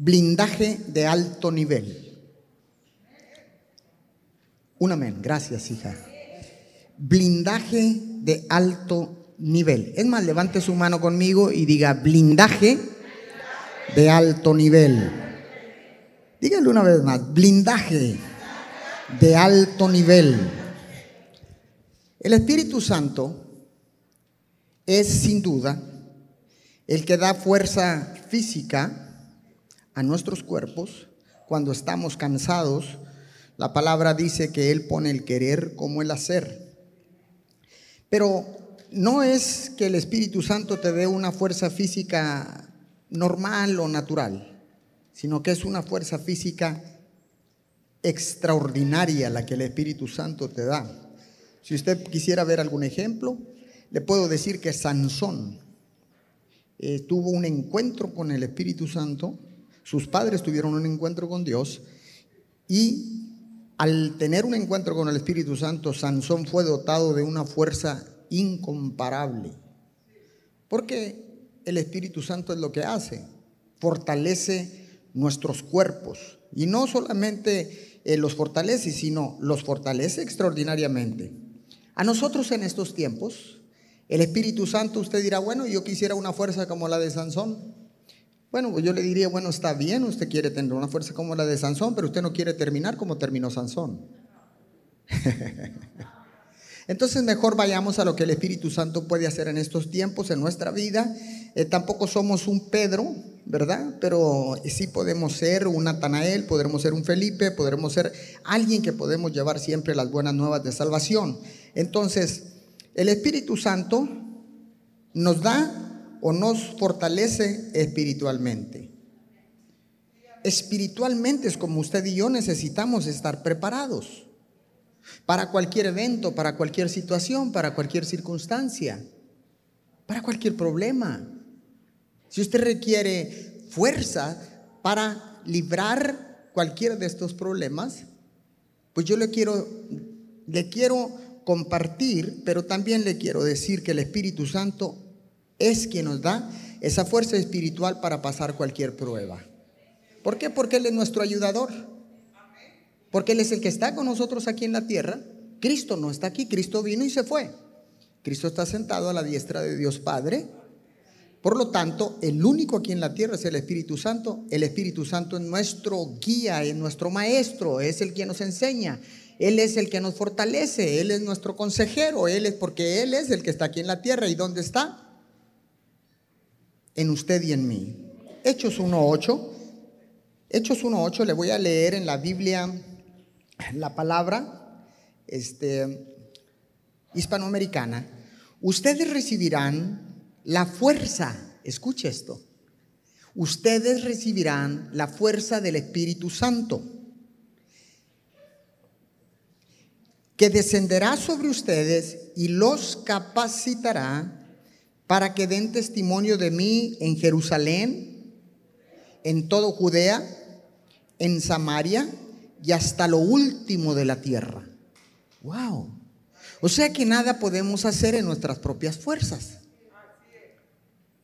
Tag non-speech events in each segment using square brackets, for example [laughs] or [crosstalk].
blindaje de alto nivel. Un amén, gracias hija. Blindaje de alto nivel. Es más, levante su mano conmigo y diga blindaje de alto nivel. Díganlo una vez más, blindaje de alto nivel. El Espíritu Santo es sin duda el que da fuerza física a nuestros cuerpos cuando estamos cansados. La palabra dice que Él pone el querer como el hacer. Pero no es que el Espíritu Santo te dé una fuerza física normal o natural, sino que es una fuerza física extraordinaria la que el Espíritu Santo te da. Si usted quisiera ver algún ejemplo, le puedo decir que Sansón eh, tuvo un encuentro con el Espíritu Santo, sus padres tuvieron un encuentro con Dios y al tener un encuentro con el Espíritu Santo, Sansón fue dotado de una fuerza incomparable. Porque el Espíritu Santo es lo que hace, fortalece nuestros cuerpos. Y no solamente eh, los fortalece, sino los fortalece extraordinariamente. A nosotros en estos tiempos, el Espíritu Santo, usted dirá, bueno, yo quisiera una fuerza como la de Sansón. Bueno, pues yo le diría, bueno, está bien, usted quiere tener una fuerza como la de Sansón, pero usted no quiere terminar como terminó Sansón. [laughs] Entonces mejor vayamos a lo que el Espíritu Santo puede hacer en estos tiempos, en nuestra vida. Eh, tampoco somos un Pedro, ¿verdad? Pero sí podemos ser un Natanael, podremos ser un Felipe, podremos ser alguien que podemos llevar siempre las buenas nuevas de salvación. Entonces, el Espíritu Santo nos da o nos fortalece espiritualmente. Espiritualmente es como usted y yo necesitamos estar preparados para cualquier evento, para cualquier situación, para cualquier circunstancia, para cualquier problema. Si usted requiere fuerza para librar cualquiera de estos problemas, pues yo le quiero, le quiero compartir, pero también le quiero decir que el Espíritu Santo es quien nos da esa fuerza espiritual para pasar cualquier prueba. ¿Por qué? Porque Él es nuestro ayudador. Porque Él es el que está con nosotros aquí en la tierra. Cristo no está aquí, Cristo vino y se fue. Cristo está sentado a la diestra de Dios Padre. Por lo tanto, el único aquí en la tierra es el Espíritu Santo. El Espíritu Santo es nuestro guía, es nuestro maestro, es el que nos enseña. Él es el que nos fortalece, Él es nuestro consejero, Él es porque Él es el que está aquí en la tierra. ¿Y dónde está? En usted y en mí. Hechos 1.8. Hechos 1.8 le voy a leer en la Biblia la palabra este, hispanoamericana. Ustedes recibirán la fuerza, escuche esto, ustedes recibirán la fuerza del Espíritu Santo, que descenderá sobre ustedes y los capacitará para que den testimonio de mí en Jerusalén, en todo Judea, en Samaria y hasta lo último de la tierra. Wow. O sea que nada podemos hacer en nuestras propias fuerzas.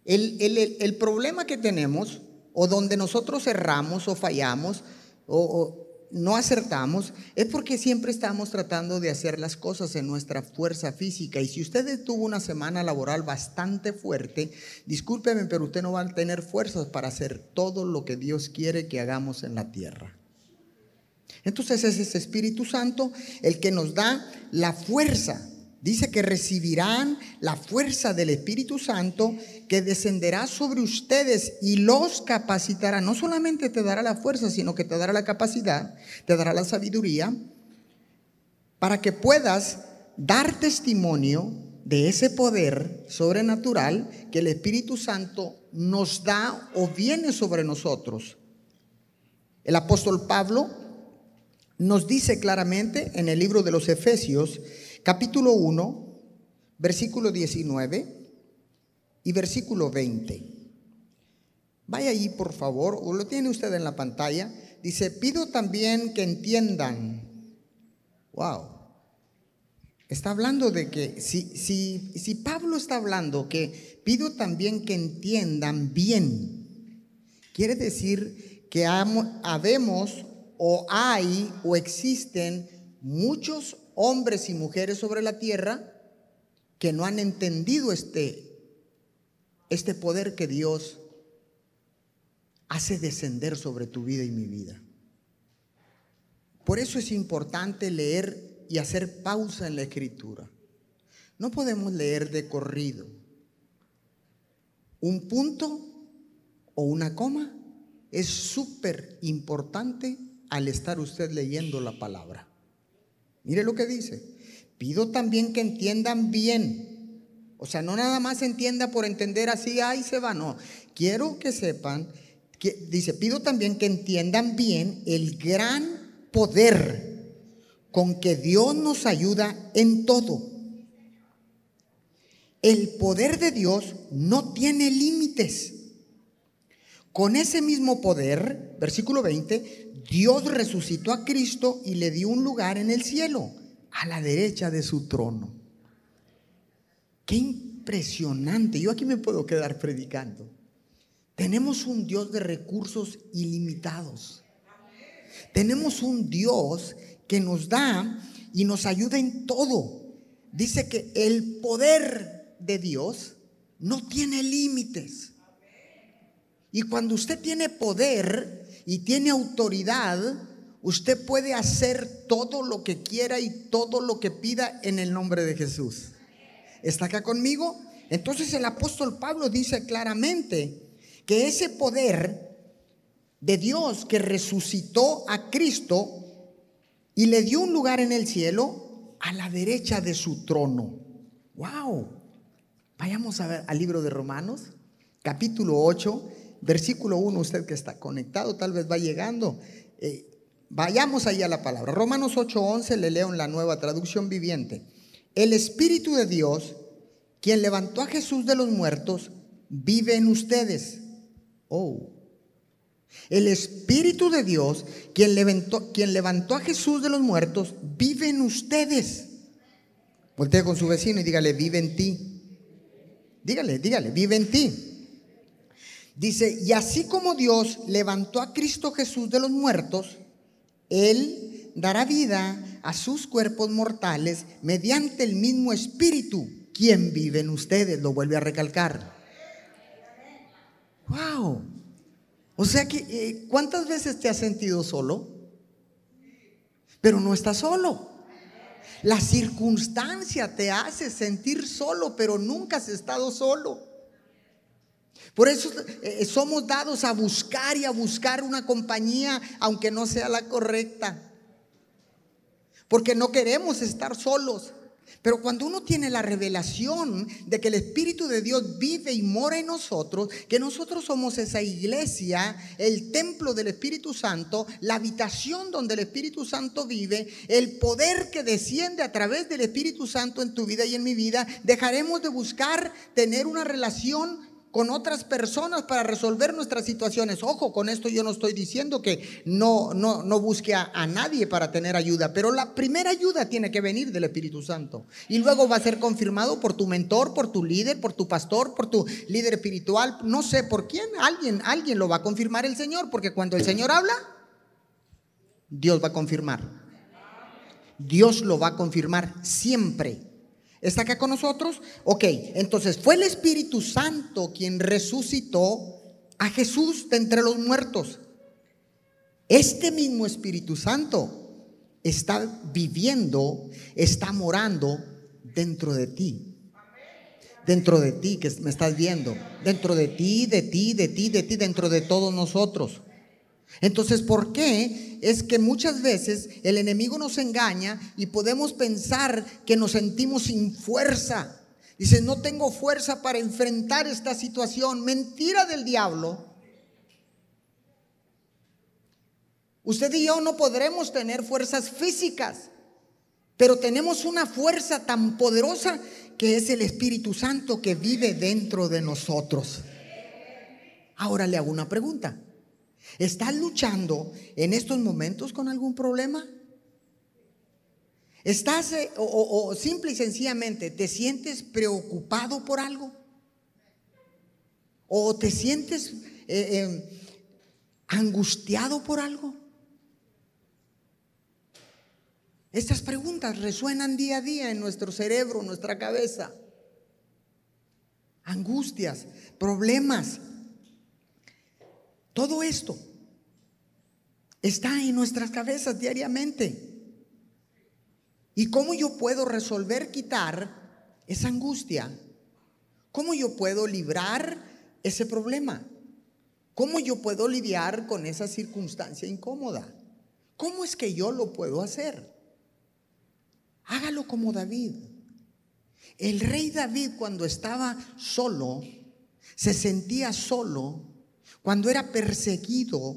El, el problema que tenemos, o donde nosotros erramos o fallamos, o, no acertamos es porque siempre estamos tratando de hacer las cosas en nuestra fuerza física. Y si usted tuvo una semana laboral bastante fuerte, discúlpeme, pero usted no va a tener fuerzas para hacer todo lo que Dios quiere que hagamos en la tierra. Entonces es ese Espíritu Santo el que nos da la fuerza Dice que recibirán la fuerza del Espíritu Santo que descenderá sobre ustedes y los capacitará. No solamente te dará la fuerza, sino que te dará la capacidad, te dará la sabiduría para que puedas dar testimonio de ese poder sobrenatural que el Espíritu Santo nos da o viene sobre nosotros. El apóstol Pablo nos dice claramente en el libro de los Efesios capítulo 1, versículo 19 y versículo 20. Vaya ahí, por favor, o lo tiene usted en la pantalla. Dice, pido también que entiendan. Wow. Está hablando de que, si, si, si Pablo está hablando que pido también que entiendan bien, quiere decir que habemos o hay o existen muchos hombres y mujeres sobre la tierra que no han entendido este, este poder que Dios hace descender sobre tu vida y mi vida. Por eso es importante leer y hacer pausa en la escritura. No podemos leer de corrido. Un punto o una coma es súper importante al estar usted leyendo la palabra. Mire lo que dice. Pido también que entiendan bien. O sea, no nada más entienda por entender así, ahí se va. No, quiero que sepan, que, dice, pido también que entiendan bien el gran poder con que Dios nos ayuda en todo. El poder de Dios no tiene límites. Con ese mismo poder, versículo 20, Dios resucitó a Cristo y le dio un lugar en el cielo, a la derecha de su trono. Qué impresionante. Yo aquí me puedo quedar predicando. Tenemos un Dios de recursos ilimitados. Tenemos un Dios que nos da y nos ayuda en todo. Dice que el poder de Dios no tiene límites. Y cuando usted tiene poder, y tiene autoridad, usted puede hacer todo lo que quiera y todo lo que pida en el nombre de Jesús. ¿Está acá conmigo? Entonces el apóstol Pablo dice claramente que ese poder de Dios que resucitó a Cristo y le dio un lugar en el cielo a la derecha de su trono. ¡Wow! Vayamos a ver al libro de Romanos, capítulo 8, versículo 1, usted que está conectado, tal vez va llegando. Eh, vayamos ahí a la palabra. Romanos 8:11 le leo en la nueva traducción viviente. El Espíritu de Dios, quien levantó a Jesús de los muertos, vive en ustedes. Oh. El Espíritu de Dios, quien levantó, quien levantó a Jesús de los muertos, vive en ustedes. Voltea con su vecino y dígale, vive en ti. Dígale, dígale, vive en ti. Dice, y así como Dios levantó a Cristo Jesús de los muertos, Él dará vida a sus cuerpos mortales mediante el mismo Espíritu, quien vive en ustedes, lo vuelve a recalcar. Wow. O sea que, eh, ¿cuántas veces te has sentido solo? Pero no estás solo. La circunstancia te hace sentir solo, pero nunca has estado solo. Por eso eh, somos dados a buscar y a buscar una compañía, aunque no sea la correcta. Porque no queremos estar solos. Pero cuando uno tiene la revelación de que el Espíritu de Dios vive y mora en nosotros, que nosotros somos esa iglesia, el templo del Espíritu Santo, la habitación donde el Espíritu Santo vive, el poder que desciende a través del Espíritu Santo en tu vida y en mi vida, dejaremos de buscar tener una relación con otras personas para resolver nuestras situaciones. Ojo, con esto yo no estoy diciendo que no, no, no busque a, a, nadie para tener ayuda, pero la primera ayuda tiene que venir del Espíritu Santo. Y luego va a ser confirmado por tu mentor, por tu líder, por tu pastor, por tu líder espiritual, no sé por quién, alguien, alguien lo va a confirmar el Señor, porque cuando el Señor habla, Dios va a confirmar. Dios lo va a confirmar siempre. ¿Está acá con nosotros? Ok, entonces fue el Espíritu Santo quien resucitó a Jesús de entre los muertos. Este mismo Espíritu Santo está viviendo, está morando dentro de ti. Dentro de ti que me estás viendo. Dentro de ti, de ti, de ti, de ti, dentro de todos nosotros. Entonces, ¿por qué? Es que muchas veces el enemigo nos engaña y podemos pensar que nos sentimos sin fuerza. Dice, no tengo fuerza para enfrentar esta situación. Mentira del diablo. Usted y yo no podremos tener fuerzas físicas, pero tenemos una fuerza tan poderosa que es el Espíritu Santo que vive dentro de nosotros. Ahora le hago una pregunta. ¿Estás luchando en estos momentos con algún problema? ¿Estás eh, o, simple y sencillamente te sientes preocupado por algo? ¿O te sientes eh, em, angustiado por algo? Estas preguntas resuenan día a día en nuestro cerebro, nuestra cabeza. Angustias, problemas. Todo esto está en nuestras cabezas diariamente. ¿Y cómo yo puedo resolver, quitar esa angustia? ¿Cómo yo puedo librar ese problema? ¿Cómo yo puedo lidiar con esa circunstancia incómoda? ¿Cómo es que yo lo puedo hacer? Hágalo como David. El rey David cuando estaba solo, se sentía solo, cuando era perseguido,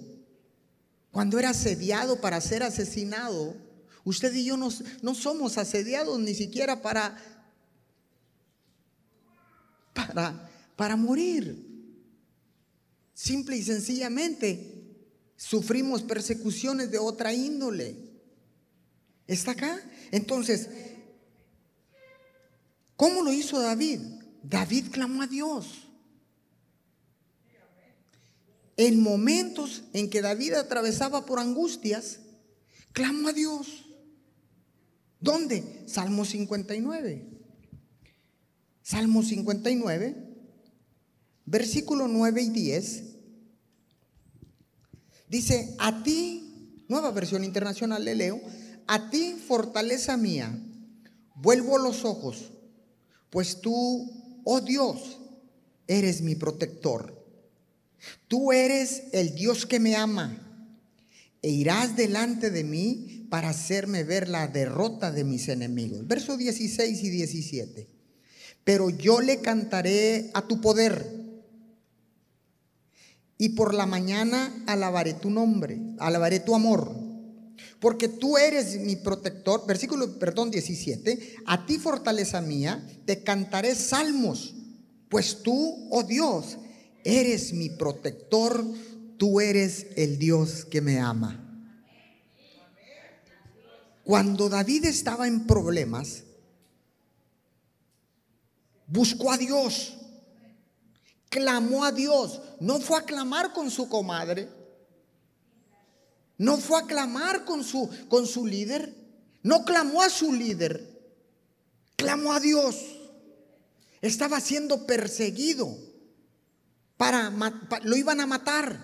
cuando era asediado para ser asesinado, usted y yo no, no somos asediados ni siquiera para, para, para morir. Simple y sencillamente sufrimos persecuciones de otra índole. ¿Está acá? Entonces, ¿cómo lo hizo David? David clamó a Dios. En momentos en que David atravesaba por angustias, clamó a Dios. ¿Dónde? Salmo 59. Salmo 59, versículo 9 y 10. Dice, a ti, nueva versión internacional le leo, a ti fortaleza mía, vuelvo los ojos, pues tú, oh Dios, eres mi protector. Tú eres el Dios que me ama e irás delante de mí para hacerme ver la derrota de mis enemigos. Verso 16 y 17. Pero yo le cantaré a tu poder y por la mañana alabaré tu nombre, alabaré tu amor, porque tú eres mi protector. Versículo, perdón, 17. A ti fortaleza mía, te cantaré salmos, pues tú, oh Dios, eres mi protector, tú eres el Dios que me ama. Cuando David estaba en problemas, buscó a Dios, clamó a Dios, no fue a clamar con su comadre, no fue a clamar con su, con su líder, no clamó a su líder, clamó a Dios. Estaba siendo perseguido para, lo iban a matar.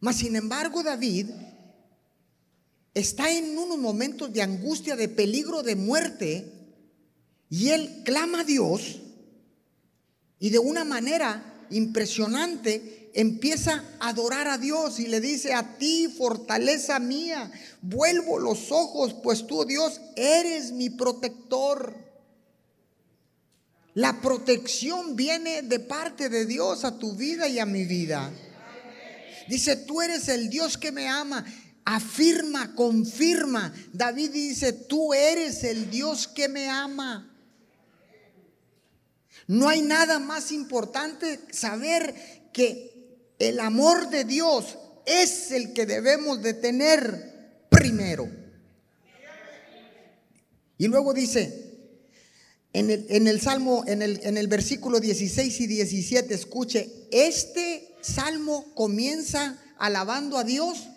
Mas sin embargo, David está en unos momentos de angustia, de peligro, de muerte, y él clama a Dios y de una manera impresionante empieza a adorar a Dios y le dice, a ti, fortaleza mía, vuelvo los ojos, pues tú, Dios, eres mi protector. La protección viene de parte de Dios a tu vida y a mi vida. Dice, tú eres el Dios que me ama. Afirma, confirma. David dice, tú eres el Dios que me ama. No hay nada más importante saber que el amor de Dios es el que debemos de tener primero. Y luego dice, en el, Salmo, en el, en el versículo 16 y 17, escuche, este Salmo comienza alabando a Dios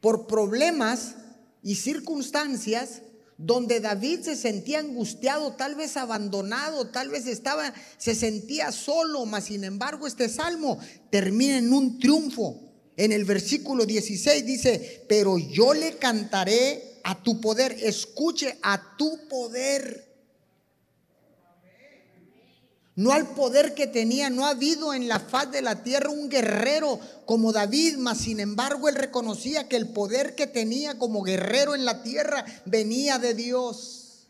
por problemas y circunstancias donde David se sentía angustiado, tal vez abandonado, tal vez estaba, se sentía solo, mas sin embargo este salmo termina en un triunfo. En el versículo 16 dice, pero yo le cantaré a tu poder, escuche a tu poder. No al poder que tenía, no ha habido en la faz de la tierra un guerrero como David, mas sin embargo él reconocía que el poder que tenía como guerrero en la tierra venía de Dios.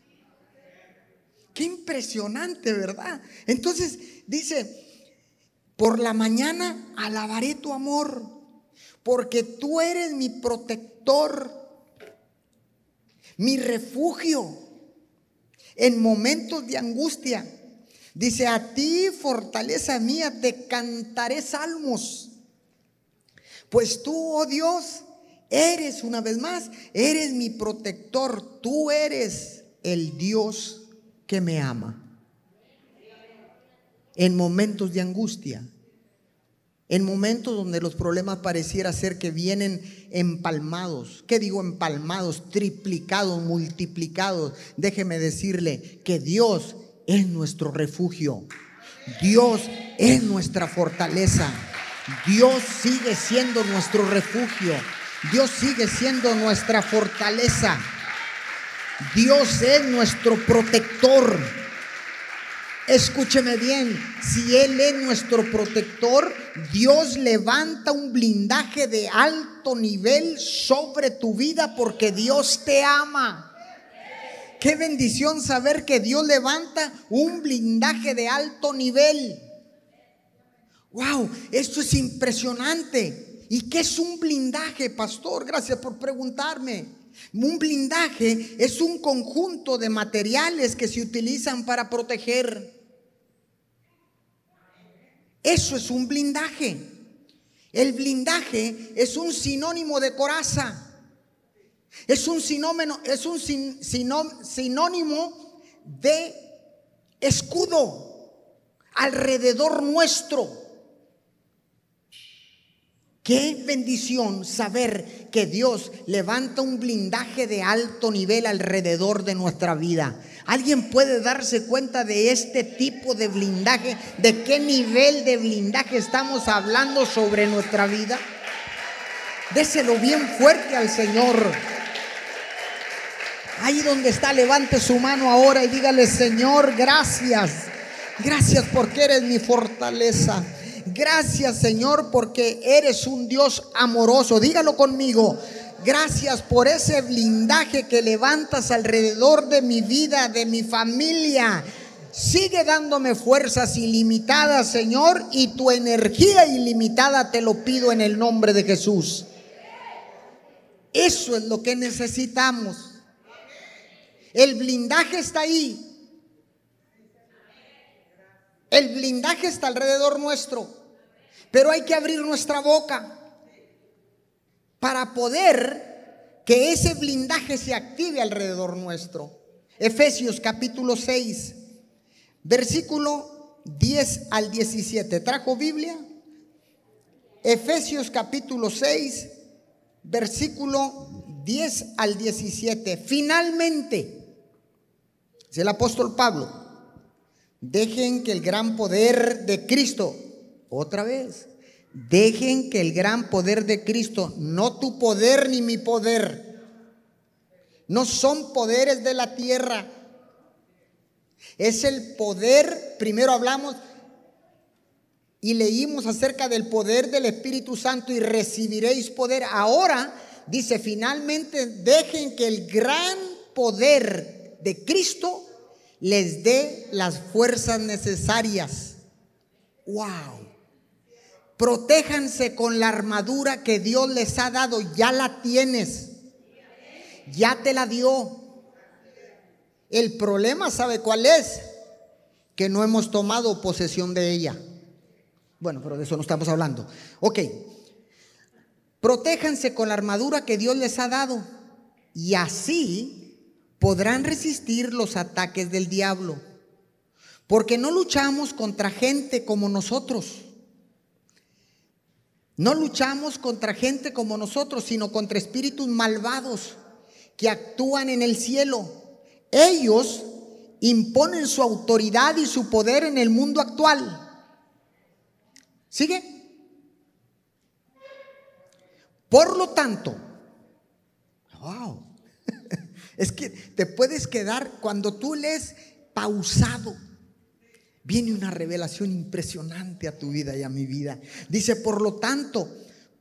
Qué impresionante, ¿verdad? Entonces dice, por la mañana alabaré tu amor, porque tú eres mi protector, mi refugio en momentos de angustia. Dice, a ti, fortaleza mía, te cantaré salmos. Pues tú, oh Dios, eres una vez más, eres mi protector, tú eres el Dios que me ama. En momentos de angustia, En momentos donde los problemas pareciera ser que vienen empalmados. ¿Qué digo empalmados? Triplicados, multiplicados. Déjeme decirle que Dios es nuestro refugio. Dios es nuestra fortaleza. Dios sigue siendo nuestro refugio. Dios sigue siendo nuestra fortaleza. Dios es nuestro protector. Escúcheme bien, si Él es nuestro protector, Dios levanta un blindaje de alto nivel sobre tu vida porque Dios te ama. Qué bendición saber que Dios levanta un blindaje de alto nivel. Wow, esto es impresionante. ¿Y qué es un blindaje, pastor? Gracias por preguntarme. Un blindaje es un conjunto de materiales que se utilizan para proteger. Eso es un blindaje. El blindaje es un sinónimo de coraza. Es un sinónimo, es un sinónimo de escudo alrededor nuestro. Qué bendición saber que Dios levanta un blindaje de alto nivel alrededor de nuestra vida. ¿Alguien puede darse cuenta de este tipo de blindaje? ¿De qué nivel de blindaje estamos hablando sobre nuestra vida? Déselo bien fuerte al Señor. Ahí donde está, levante su mano ahora y dígale, Señor, gracias. Gracias porque eres mi fortaleza. Gracias Señor porque eres un Dios amoroso. Dígalo conmigo. Gracias por ese blindaje que levantas alrededor de mi vida, de mi familia. Sigue dándome fuerzas ilimitadas, Señor, y tu energía ilimitada te lo pido en el nombre de Jesús. Eso es lo que necesitamos. El blindaje está ahí. El blindaje está alrededor nuestro, pero hay que abrir nuestra boca para poder que ese blindaje se active alrededor nuestro. Efesios capítulo 6, versículo 10 al 17. ¿Trajo Biblia? Efesios capítulo 6, versículo 10 al 17. Finalmente, es el apóstol Pablo Dejen que el gran poder de Cristo, otra vez, dejen que el gran poder de Cristo, no tu poder ni mi poder, no son poderes de la tierra, es el poder, primero hablamos y leímos acerca del poder del Espíritu Santo y recibiréis poder. Ahora dice, finalmente dejen que el gran poder de Cristo les dé las fuerzas necesarias. Wow. Protéjanse con la armadura que Dios les ha dado. Ya la tienes. Ya te la dio. El problema, ¿sabe cuál es? Que no hemos tomado posesión de ella. Bueno, pero de eso no estamos hablando. Ok. Protéjanse con la armadura que Dios les ha dado. Y así podrán resistir los ataques del diablo. Porque no luchamos contra gente como nosotros. No luchamos contra gente como nosotros, sino contra espíritus malvados que actúan en el cielo. Ellos imponen su autoridad y su poder en el mundo actual. ¿Sigue? Por lo tanto, wow, es que te puedes quedar cuando tú lees pausado. Viene una revelación impresionante a tu vida y a mi vida. Dice, por lo tanto,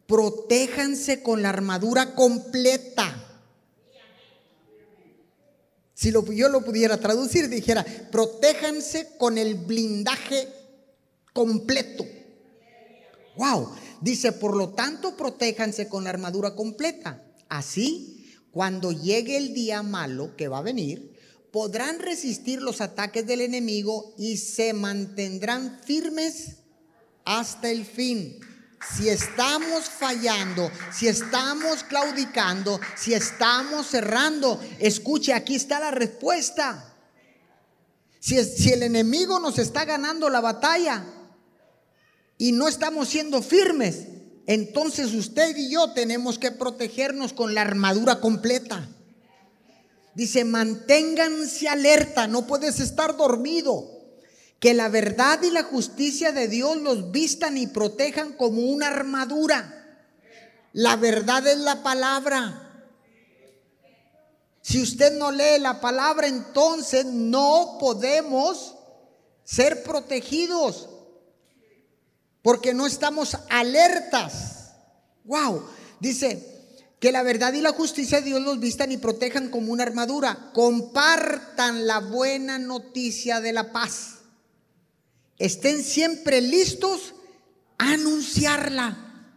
protéjanse con la armadura completa. Si yo lo pudiera traducir, dijera, protéjanse con el blindaje completo. Wow. Dice, por lo tanto, protéjanse con la armadura completa. Así cuando llegue el día malo que va a venir, podrán resistir los ataques del enemigo y se mantendrán firmes hasta el fin. Si estamos fallando, si estamos claudicando, si estamos cerrando, escuche, aquí está la respuesta. Si, si el enemigo nos está ganando la batalla y no estamos siendo firmes, entonces usted y yo tenemos que protegernos con la armadura completa. Dice, manténganse alerta, no puedes estar dormido. Que la verdad y la justicia de Dios los vistan y protejan como una armadura. La verdad es la palabra. Si usted no lee la palabra, entonces no podemos ser protegidos porque no estamos alertas. Wow, dice que la verdad y la justicia de Dios los vistan y protejan como una armadura. Compartan la buena noticia de la paz. Estén siempre listos a anunciarla.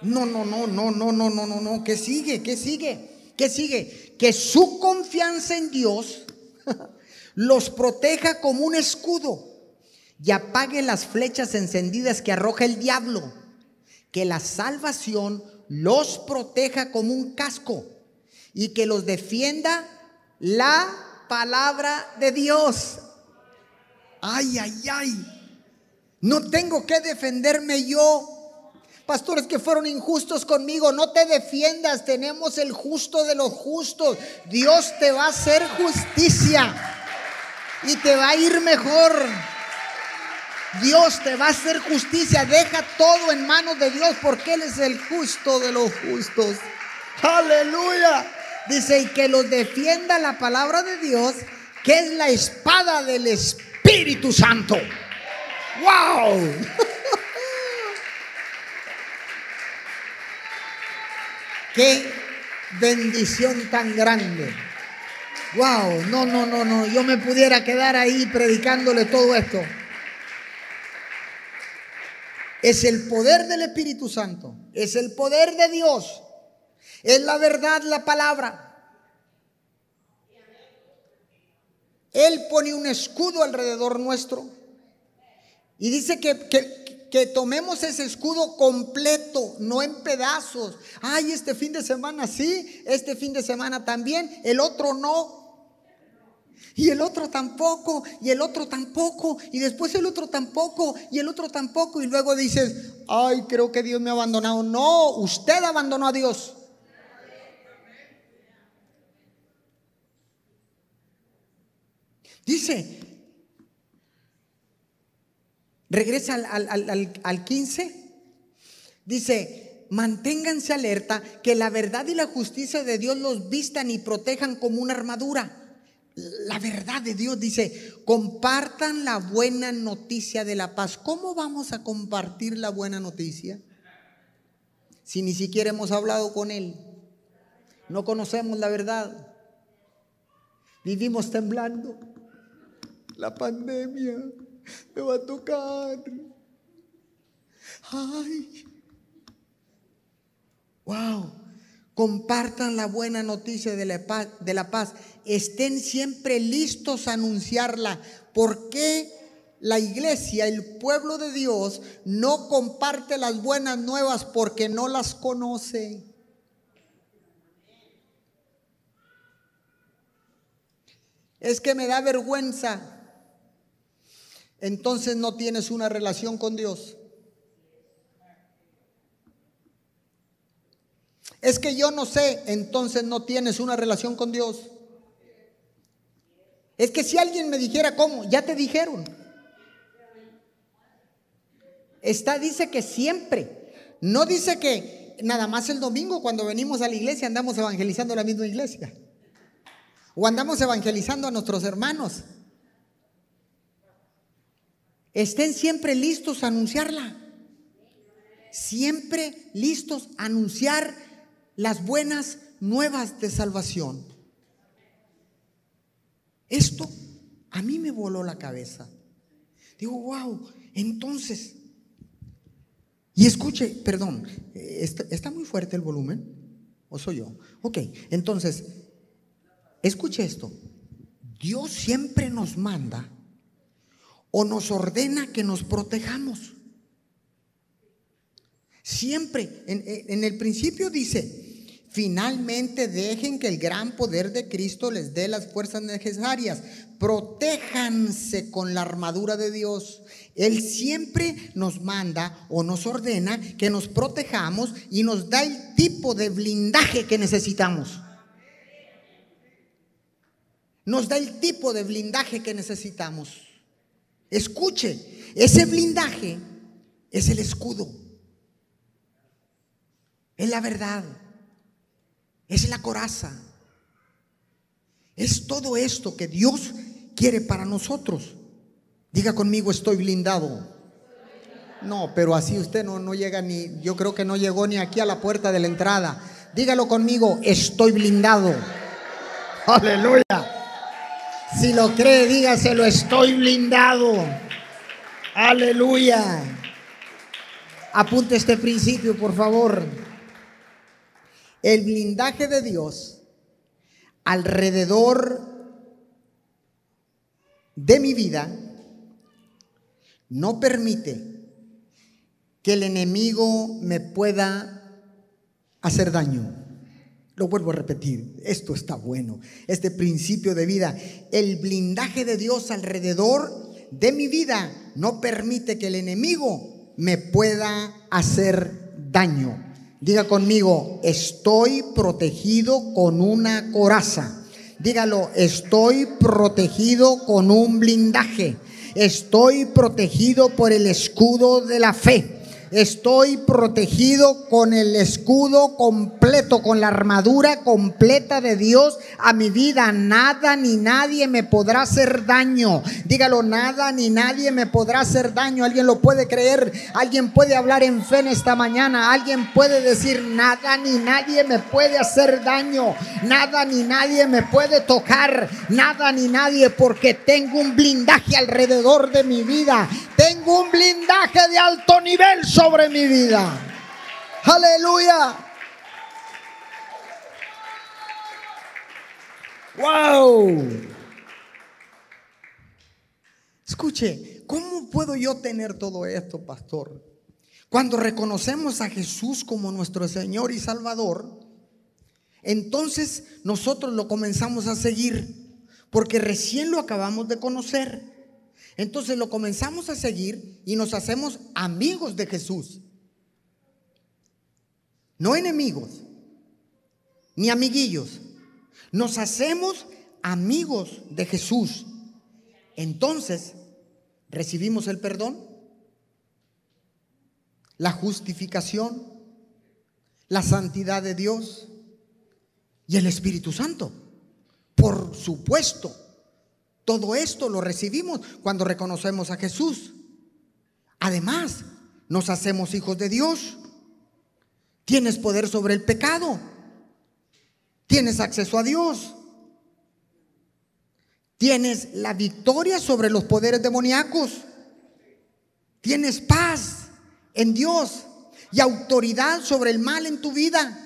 No, no, no, no, no, no, no, no, no. ¿Qué sigue? ¿Qué sigue? ¿Qué sigue? que su confianza en Dios [laughs] los proteja como un escudo y apague las flechas encendidas que arroja el diablo. Que la salvación los proteja como un casco y que los defienda la palabra de Dios. Ay, ay, ay. No tengo que defenderme yo pastores que fueron injustos conmigo, no te defiendas, tenemos el justo de los justos. Dios te va a hacer justicia y te va a ir mejor. Dios te va a hacer justicia, deja todo en manos de Dios porque Él es el justo de los justos. Aleluya. Dice, y que los defienda la palabra de Dios, que es la espada del Espíritu Santo. ¡Wow! [laughs] Qué bendición tan grande. Wow, no, no, no, no. Yo me pudiera quedar ahí predicándole todo esto. Es el poder del Espíritu Santo. Es el poder de Dios. Es la verdad, la palabra. Él pone un escudo alrededor nuestro. Y dice que, que, que tomemos ese escudo completo, no en pedazos. Ay, este fin de semana sí, este fin de semana también, el otro no. Y el otro tampoco, y el otro tampoco, y después el otro tampoco, y el otro tampoco, y luego dices, ay, creo que Dios me ha abandonado. No, usted abandonó a Dios. Dice, Regresa al, 15. Dice, manténganse alerta que la verdad y la justicia de Dios los vistan y protejan como una armadura. La verdad de Dios dice, compartan la buena noticia de la paz. ¿Cómo vamos a compartir la buena noticia? Si ni siquiera hemos hablado con Él. No conocemos la verdad. Vivimos temblando. La pandemia me va a tocar. Ay. Wow. Compartan la buena noticia de la, paz, de la paz. Estén siempre listos a anunciarla. ¿Por qué la iglesia, el pueblo de Dios, no comparte las buenas nuevas porque no las conoce? Es que me da vergüenza entonces no tienes una relación con Dios. Es que yo no sé, entonces no tienes una relación con Dios. Es que si alguien me dijera cómo, ya te dijeron. Está, dice que siempre. No dice que nada más el domingo cuando venimos a la iglesia andamos evangelizando la misma iglesia. O andamos evangelizando a nuestros hermanos. Estén siempre listos a anunciarla. Siempre listos a anunciar las buenas nuevas de salvación. Esto a mí me voló la cabeza. Digo, wow, entonces, y escuche, perdón, ¿está, ¿está, muy fuerte el volumen? ¿O soy yo? Ok, entonces, escuche esto. Dios siempre nos manda o nos ordena que nos protejamos. Siempre, en, el principio dice, Finalmente dejen que el gran poder de Cristo les dé las fuerzas necesarias. Protéjanse con la armadura de Dios. Él siempre nos manda o nos ordena que nos protejamos y nos da el tipo de blindaje que necesitamos. Nos da el tipo de blindaje que necesitamos. Escuche, ese blindaje es el escudo. Es la verdad es la coraza. Es todo esto que Dios quiere para nosotros. Diga conmigo, estoy blindado. No, pero así usted no, no llega ni, yo creo que no llegó ni aquí a la puerta de la entrada. Dígalo conmigo, estoy blindado. Aleluya. Si lo cree, dígaselo, estoy blindado. Aleluya. Apunte este principio, por favor. El blindaje de Dios alrededor de mi vida no permite que el enemigo me pueda hacer daño. Lo vuelvo a repetir, esto está bueno, este principio de vida. El blindaje de Dios alrededor de mi vida no permite que el enemigo me pueda hacer daño. Diga conmigo, estoy protegido con una coraza. Dígalo, estoy protegido con un blindaje. Estoy protegido por el escudo de la fe. Estoy protegido con el escudo completo, con la armadura completa de Dios a mi vida. Nada ni nadie me podrá hacer daño. Dígalo, nada ni nadie me podrá hacer daño. Alguien lo puede creer. Alguien puede hablar en fe en esta mañana. Alguien puede decir, nada ni nadie me puede hacer daño. Nada ni nadie me puede tocar. Nada ni nadie porque tengo un blindaje alrededor de mi vida. Tengo un blindaje de alto nivel mi vida. Aleluya. Wow. Escuche, ¿cómo puedo yo tener todo esto, pastor? Cuando reconocemos a Jesús como nuestro Señor y Salvador, entonces nosotros lo comenzamos a seguir, porque recién lo acabamos de conocer. Entonces lo comenzamos a seguir y nos hacemos amigos de Jesús. No enemigos, ni amiguillos. Nos hacemos amigos de Jesús. Entonces, recibimos el perdón, la justificación, la santidad de Dios y el Espíritu Santo. Por supuesto. Todo esto lo recibimos cuando reconocemos a Jesús. Además, nos hacemos hijos de Dios. Tienes poder sobre el pecado. Tienes acceso a Dios. Tienes la victoria sobre los poderes demoníacos. Tienes paz en Dios y autoridad sobre el mal en tu vida.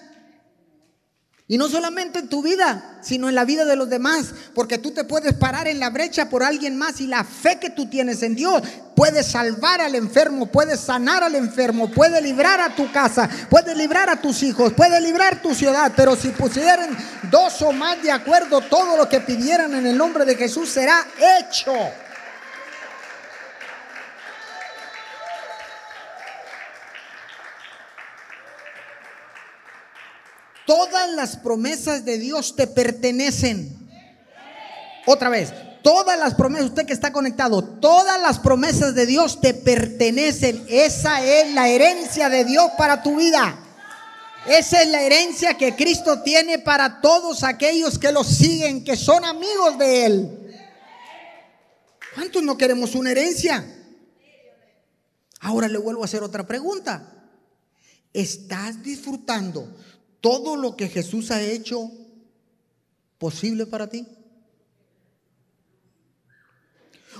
Y no solamente en tu vida, sino en la vida de los demás, porque tú te puedes parar en la brecha por alguien más y la fe que tú tienes en Dios puede salvar al enfermo, puede sanar al enfermo, puede librar a tu casa, puede librar a tus hijos, puede librar tu ciudad, pero si pusieran dos o más de acuerdo, todo lo que pidieran en el nombre de Jesús será hecho. Todas las promesas de Dios te pertenecen. Otra vez, todas las promesas, usted que está conectado, todas las promesas de Dios te pertenecen. Esa es la herencia de Dios para tu vida. Esa es la herencia que Cristo tiene para todos aquellos que lo siguen, que son amigos de Él. ¿Cuántos no queremos una herencia? Ahora le vuelvo a hacer otra pregunta. ¿Estás disfrutando todo lo que Jesús ha hecho posible para ti?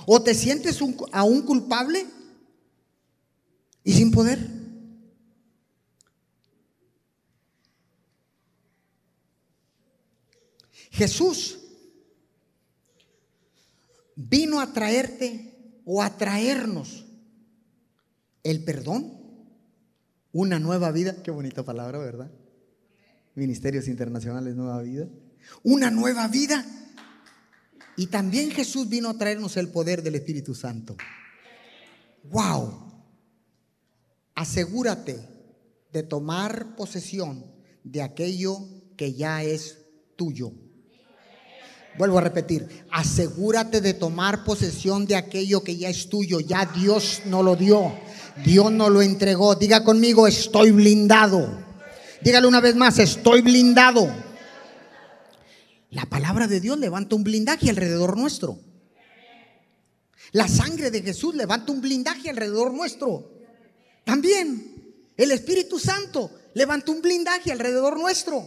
¿O te sientes un, aún culpable y sin poder? Jesús vino a traerte o a traernos el perdón, una nueva vida. Qué bonita palabra, ¿verdad? Ministerios Internacionales Nueva Vida. Una nueva vida. Y también Jesús vino a traernos el poder del Espíritu Santo. ¡Wow! Asegúrate de tomar posesión de aquello que ya es tuyo. Vuelvo a repetir, asegúrate de tomar posesión de aquello que ya es tuyo, ya Dios no lo dio, Dios no lo entregó. Diga conmigo, estoy blindado. Dígale una vez más, estoy blindado. La palabra de Dios levanta un blindaje alrededor nuestro. La sangre de Jesús levanta un blindaje alrededor nuestro. También el Espíritu Santo levanta un blindaje alrededor nuestro.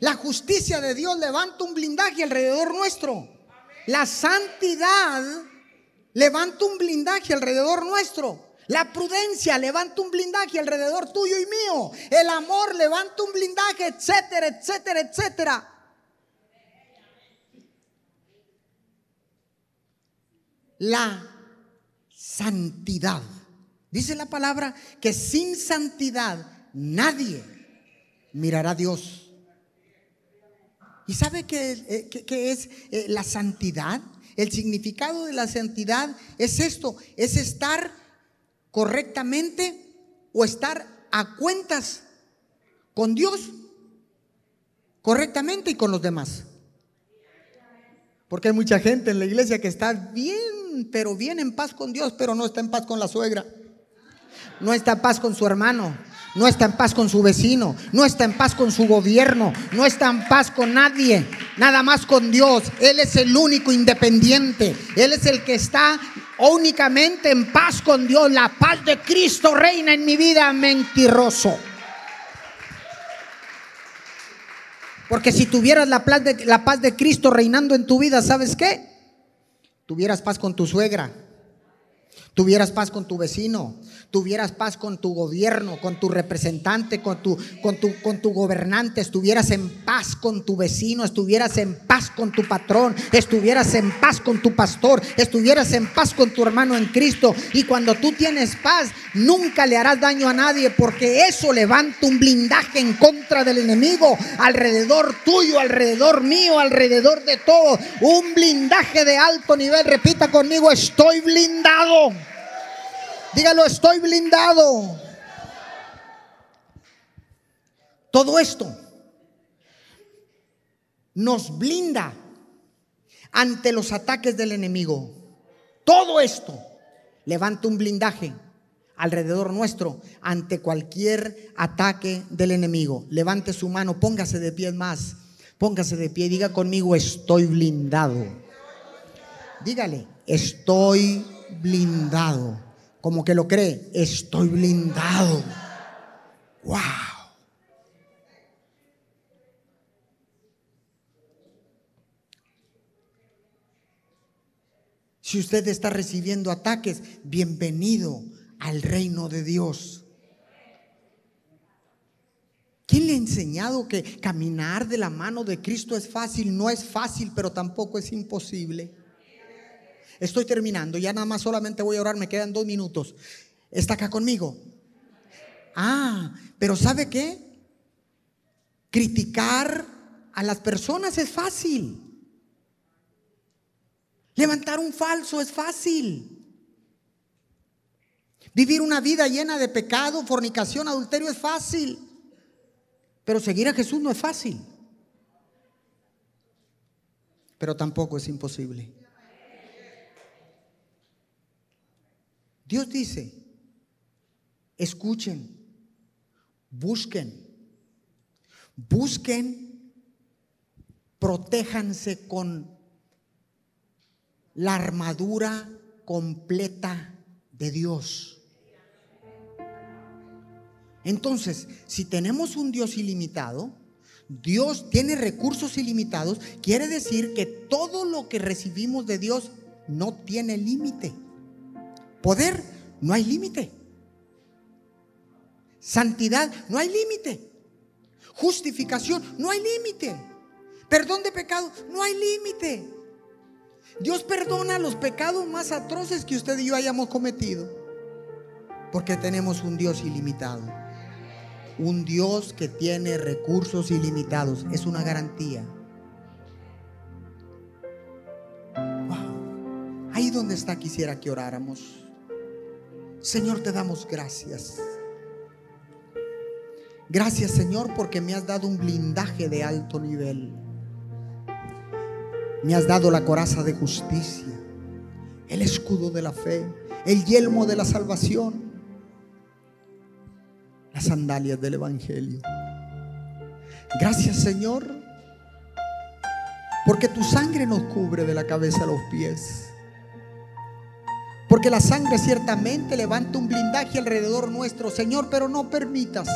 La justicia de Dios levanta un blindaje alrededor nuestro. La santidad levanta un blindaje alrededor nuestro. La prudencia levanta un blindaje alrededor tuyo y mío. El amor levanta un blindaje, etcétera, etcétera, etcétera. La santidad. Dice la palabra que sin santidad nadie mirará a Dios. ¿Y sabe qué, eh, es eh, la santidad? El significado de la santidad es esto, es estar correctamente o estar a cuentas con Dios correctamente y con los demás. Porque hay mucha gente en la iglesia que está bien, pero bien en paz con Dios, pero no está en paz con la suegra. No está en paz con su hermano no está en paz con su vecino, no está en paz con su gobierno, no está en paz con nadie, nada más con Dios. Él es el único independiente, Él es el que está únicamente en paz con Dios. La paz de Cristo reina en mi vida, mentiroso. Porque si tuvieras la paz, de, la paz de Cristo reinando en tu vida, ¿sabes qué? Tuvieras paz con tu suegra, tuvieras paz con tu vecino, tuvieras paz con tu gobierno, con tu representante, con tu, con tu, con tu gobernante, estuvieras en paz con tu vecino, estuvieras en paz con tu patrón, estuvieras en paz con tu pastor, estuvieras en paz con tu hermano en Cristo. Y cuando tú tienes paz, nunca le harás daño a nadie porque eso levanta un blindaje en contra del enemigo, alrededor tuyo, alrededor mío, alrededor de todo. Un blindaje de alto nivel. Repita conmigo, estoy blindado. Dígalo, estoy blindado. Todo esto nos blinda ante los ataques del enemigo. Todo esto levanta un blindaje alrededor nuestro ante cualquier ataque del enemigo. Levante su mano, póngase de pie más. Póngase de pie, diga conmigo, estoy blindado. Dígale, estoy blindado como que lo cree, estoy blindado. Wow. Si usted está recibiendo ataques, bienvenido al reino de Dios. ¿Quién le ha enseñado que caminar de la mano de Cristo es fácil? No es fácil, pero tampoco es imposible. Estoy terminando, ya nada más solamente voy a orar, me quedan dos minutos. ¿Está acá conmigo? Ah, pero ¿sabe qué? Criticar a las personas es fácil. Levantar un falso es fácil. Vivir una vida llena de pecado, fornicación, adulterio es fácil. Pero seguir a Jesús no es fácil. Pero tampoco es imposible. Dios dice, escuchen, busquen, busquen, protéjanse con la armadura completa de Dios. Entonces, si tenemos un Dios ilimitado, Dios tiene recursos ilimitados, quiere decir que todo lo que recibimos de Dios no tiene límite. Poder, no hay límite. Santidad, no hay límite. Justificación, no hay límite. Perdón de pecado, no hay límite. Dios perdona los pecados más atroces que usted y yo hayamos cometido. Porque tenemos un Dios ilimitado. un Dios que tiene recursos ilimitados. Es una garantía. Wow. Ahí donde está quisiera que oráramos. Señor, te damos gracias. Gracias Señor porque me has dado un blindaje de alto nivel. Me has dado la coraza de justicia, el escudo de la fe, el yelmo de la salvación, las sandalias del Evangelio. Gracias Señor, porque tu sangre nos cubre de la cabeza a los pies. Porque la sangre ciertamente levanta un blindaje alrededor nuestro, Señor, pero no permitas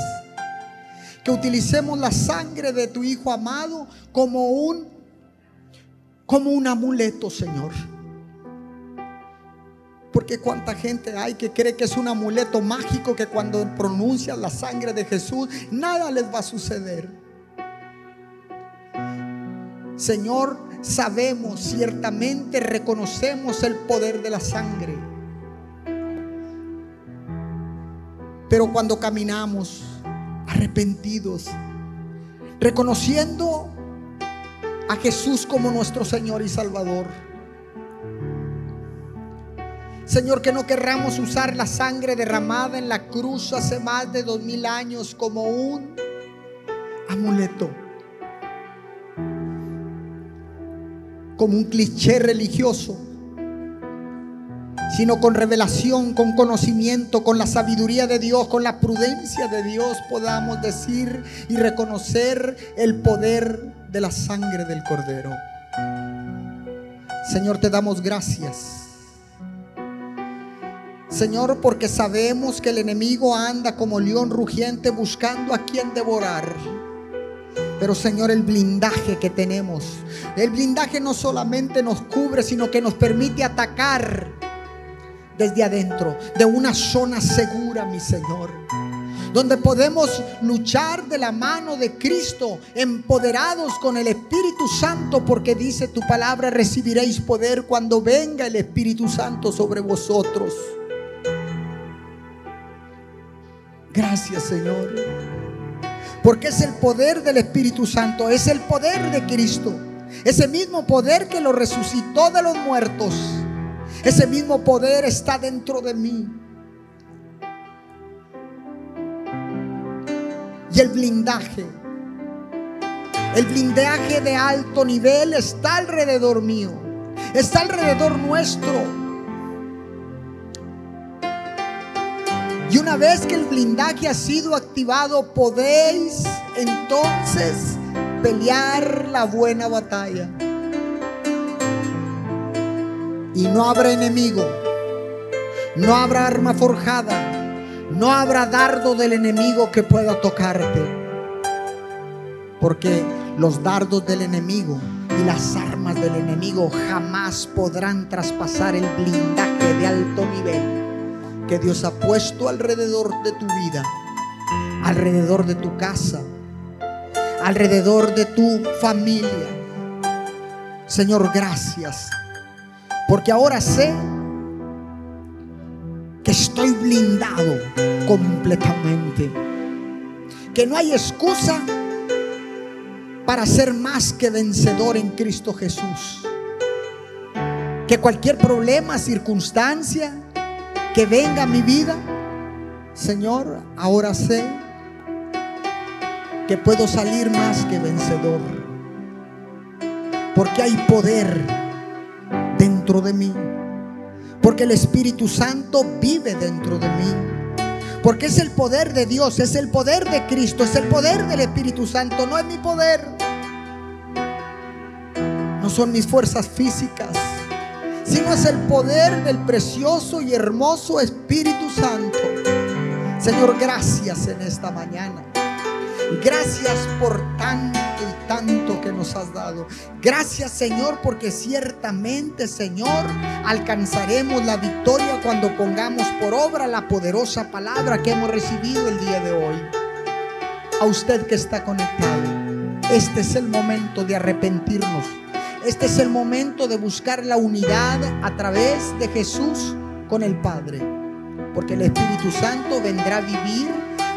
que utilicemos la sangre de tu Hijo amado como un, como un amuleto, Señor. Porque cuánta gente hay que cree que es un amuleto mágico que cuando pronuncias la sangre de Jesús, nada les va a suceder. Señor, sabemos, ciertamente reconocemos el poder de la sangre. Pero cuando caminamos arrepentidos, reconociendo a Jesús como nuestro Señor y Salvador, Señor, que no querramos usar la sangre derramada en la cruz hace más de dos mil años como un amuleto, como un cliché religioso, sino con revelación, con conocimiento, con la sabiduría de Dios, con la prudencia de Dios, podamos decir y reconocer el poder de la sangre del Cordero. Señor, te damos gracias Señor, porque sabemos que el enemigo anda como león rugiente buscando a quien devorar. Pero Señor, el blindaje que tenemos, el blindaje no solamente nos cubre, sino que nos permite atacar desde adentro, de una zona segura, mi Señor. Donde podemos luchar de la mano de Cristo, empoderados con el Espíritu Santo, porque dice tu palabra, recibiréis poder cuando venga el Espíritu Santo sobre vosotros. Gracias Señor. Porque es el poder del Espíritu Santo, es el poder de Cristo. Ese mismo poder que lo resucitó de los muertos. Ese mismo poder está dentro de mí. Y el blindaje, el blindaje de alto nivel está alrededor mío. Está alrededor nuestro. Y una vez que el blindaje ha sido activado, podéis entonces pelear la buena batalla. Y no habrá enemigo, no habrá arma forjada, no habrá dardo del enemigo que pueda tocarte. Porque los dardos del enemigo y las armas del enemigo jamás podrán traspasar el blindaje de alto nivel que Dios ha puesto alrededor de tu vida, alrededor de tu casa, alrededor de tu familia. Señor, gracias. Porque ahora sé que estoy blindado completamente. Que no hay excusa para ser más que vencedor en Cristo Jesús. Que cualquier problema, circunstancia, que venga a mi vida, Señor, ahora sé que puedo salir más que vencedor. Porque hay poder dentro de mí. Porque el Espíritu Santo vive dentro de mí. Porque es el poder de Dios, es el poder de Cristo, es el poder del Espíritu Santo, no es mi poder. No son mis fuerzas físicas sino es el poder del precioso y hermoso Espíritu Santo. Señor, gracias en esta mañana. Gracias por tanto tanto que nos has dado. Gracias Señor porque ciertamente Señor alcanzaremos la victoria cuando pongamos por obra la poderosa palabra que hemos recibido el día de hoy. A usted que está conectado, este es el momento de arrepentirnos este es el momento de buscar la unidad a través de Jesús con el Padre. Porque el Espíritu Santo vendrá a vivir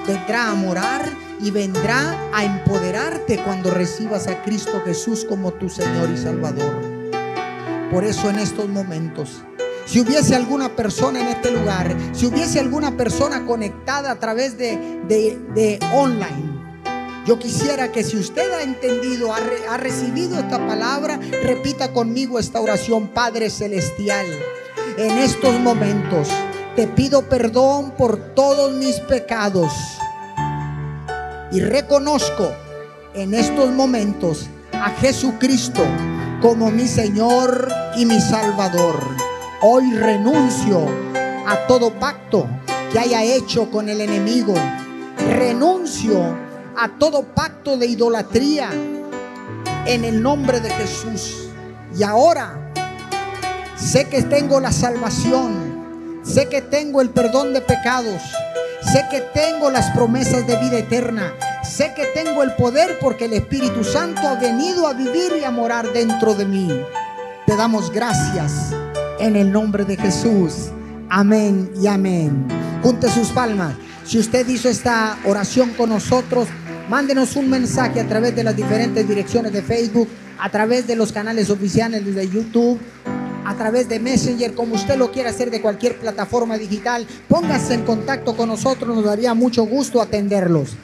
vendrá a morar y vendrá a empoderarte cuando recibas a Cristo Jesús como tu Señor y Salvador. Por eso en estos momentos, si hubiese alguna persona en este lugar, si hubiese alguna persona conectada a través de, de, online, yo quisiera que si usted ha entendido, ha, ha, recibido esta palabra, repita conmigo esta oración, Padre Celestial. En estos momentos te pido perdón por todos mis pecados y reconozco en estos momentos a Jesucristo como mi Señor y mi Salvador. Hoy renuncio a todo pacto que haya hecho con el enemigo. Renuncio a todo pacto de idolatría en el nombre de Jesús. Y ahora sé que tengo la salvación, sé que tengo el perdón de pecados, sé que tengo las promesas de vida eterna, sé que tengo el poder porque el Espíritu Santo ha venido a vivir y a morar dentro de mí. Te damos gracias en el nombre de Jesús. Amén y amén. Junte sus palmas. Si usted hizo esta oración con nosotros, Mándenos un mensaje a través de las diferentes direcciones de Facebook, a través de los canales oficiales de YouTube, a través de Messenger, como usted lo quiera hacer de cualquier plataforma digital. Póngase en contacto con nosotros, nos daría mucho gusto atenderlos.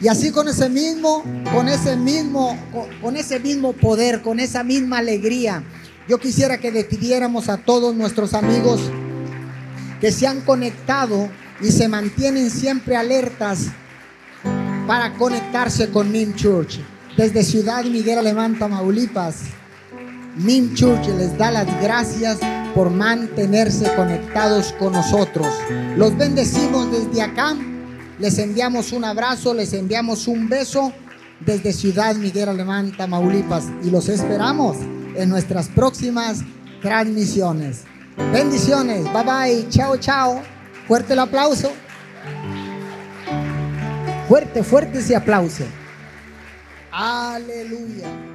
Y así con ese mismo, con ese mismo, con, ese mismo poder, con esa misma alegría, yo quisiera que despidiéramos a todos nuestros amigos que se han conectado y se mantienen siempre alertas para conectarse con MIM Church. Desde Ciudad Miguel Alemán, Tamaulipas, MIM Church les da las gracias por mantenerse conectados con nosotros. Los bendecimos desde acá. Les enviamos un abrazo, les enviamos un beso desde Ciudad Miguel Alemán, Tamaulipas. Y los esperamos en nuestras próximas transmisiones. Bendiciones. Bye bye. Chao, chao. Fuerte el aplauso. Fuerte, fuerte ese aplauso. Aleluya.